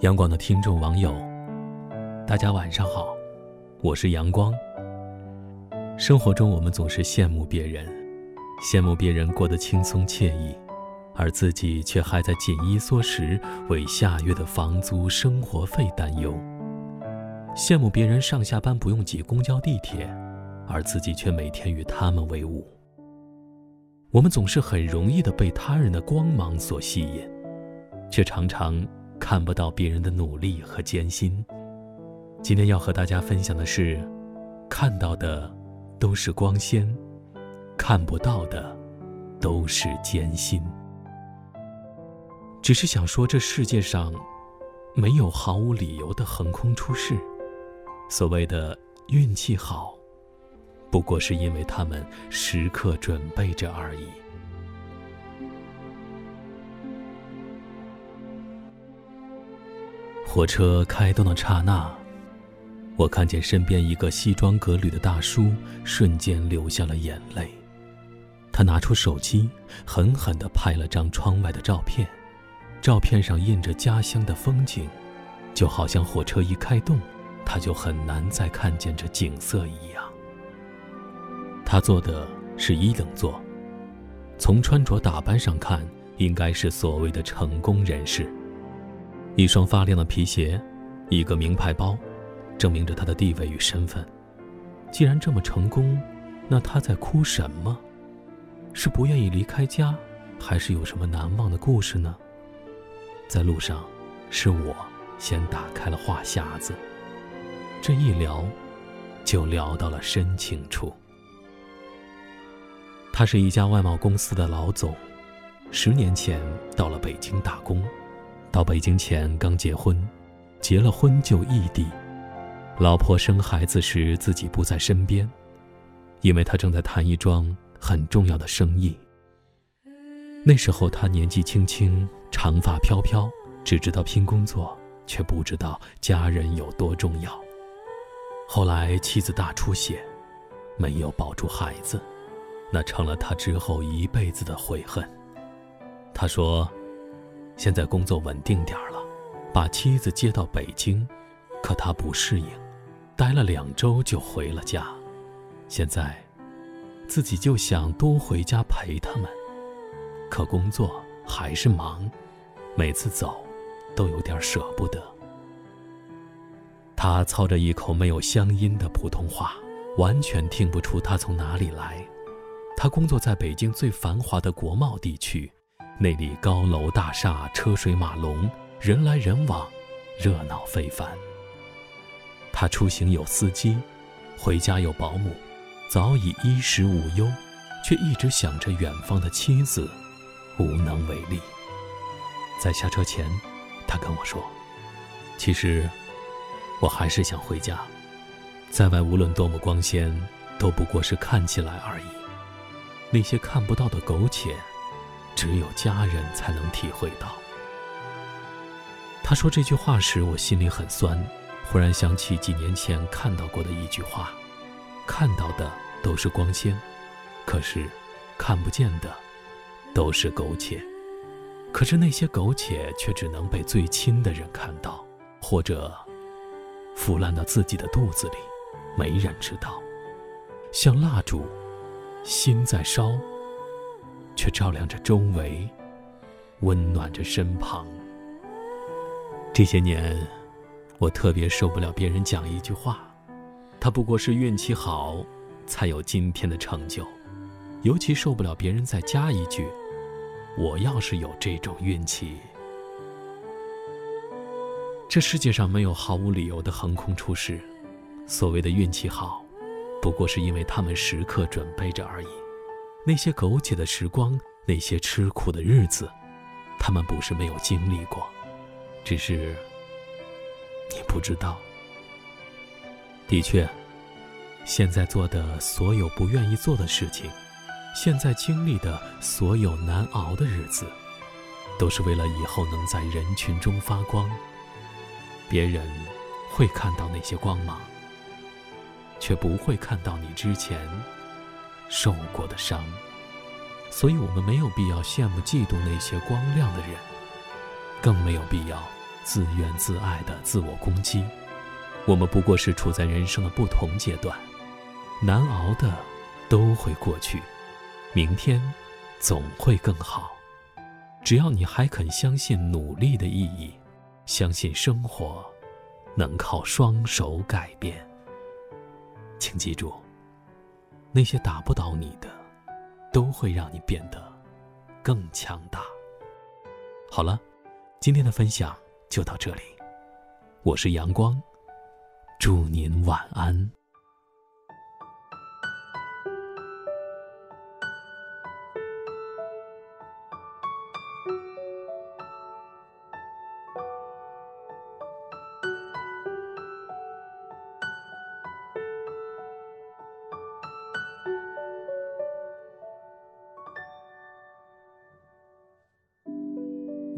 阳光的听众网友，大家晚上好，我是阳光。生活中，我们总是羡慕别人，羡慕别人过得轻松惬意，而自己却还在紧衣缩食，为下月的房租、生活费担忧；羡慕别人上下班不用挤公交、地铁，而自己却每天与他们为伍。我们总是很容易的被他人的光芒所吸引，却常常。看不到别人的努力和艰辛。今天要和大家分享的是，看到的都是光鲜，看不到的都是艰辛。只是想说，这世界上没有毫无理由的横空出世。所谓的运气好，不过是因为他们时刻准备着而已。火车开动的刹那，我看见身边一个西装革履的大叔，瞬间流下了眼泪。他拿出手机，狠狠地拍了张窗外的照片，照片上印着家乡的风景，就好像火车一开动，他就很难再看见这景色一样。他坐的是一等座，从穿着打扮上看，应该是所谓的成功人士。一双发亮的皮鞋，一个名牌包，证明着他的地位与身份。既然这么成功，那他在哭什么？是不愿意离开家，还是有什么难忘的故事呢？在路上，是我先打开了话匣子，这一聊，就聊到了深情处。他是一家外贸公司的老总，十年前到了北京打工。到北京前刚结婚，结了婚就异地，老婆生孩子时自己不在身边，因为他正在谈一桩很重要的生意。那时候他年纪轻轻，长发飘飘，只知道拼工作，却不知道家人有多重要。后来妻子大出血，没有保住孩子，那成了他之后一辈子的悔恨。他说。现在工作稳定点了，把妻子接到北京，可他不适应，待了两周就回了家。现在，自己就想多回家陪他们，可工作还是忙，每次走，都有点舍不得。他操着一口没有乡音的普通话，完全听不出他从哪里来。他工作在北京最繁华的国贸地区。那里高楼大厦、车水马龙，人来人往，热闹非凡。他出行有司机，回家有保姆，早已衣食无忧，却一直想着远方的妻子，无能为力。在下车前，他跟我说：“其实，我还是想回家。在外无论多么光鲜，都不过是看起来而已。那些看不到的苟且。”只有家人才能体会到。他说这句话时，我心里很酸，忽然想起几年前看到过的一句话：“看到的都是光鲜，可是看不见的都是苟且。可是那些苟且却只能被最亲的人看到，或者腐烂到自己的肚子里，没人知道。像蜡烛，心在烧。”却照亮着周围，温暖着身旁。这些年，我特别受不了别人讲一句话：“他不过是运气好，才有今天的成就。”尤其受不了别人再加一句：“我要是有这种运气。”这世界上没有毫无理由的横空出世。所谓的运气好，不过是因为他们时刻准备着而已。那些苟且的时光，那些吃苦的日子，他们不是没有经历过，只是你不知道。的确，现在做的所有不愿意做的事情，现在经历的所有难熬的日子，都是为了以后能在人群中发光。别人会看到那些光芒，却不会看到你之前。受过的伤。所以我们没有必要羡慕嫉妒那些光亮的人，更没有必要自怨自艾的自我攻击。我们不过是处在人生的不同阶段，难熬的都会过去，明天总会更好。只要你还肯相信努力的意义，相信生活能靠双手改变。请记住，那些打不倒你的，都会让你变得更强大。好了，今天的分享就到这里，我是阳光。祝您晚安。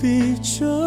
想，我何必这样？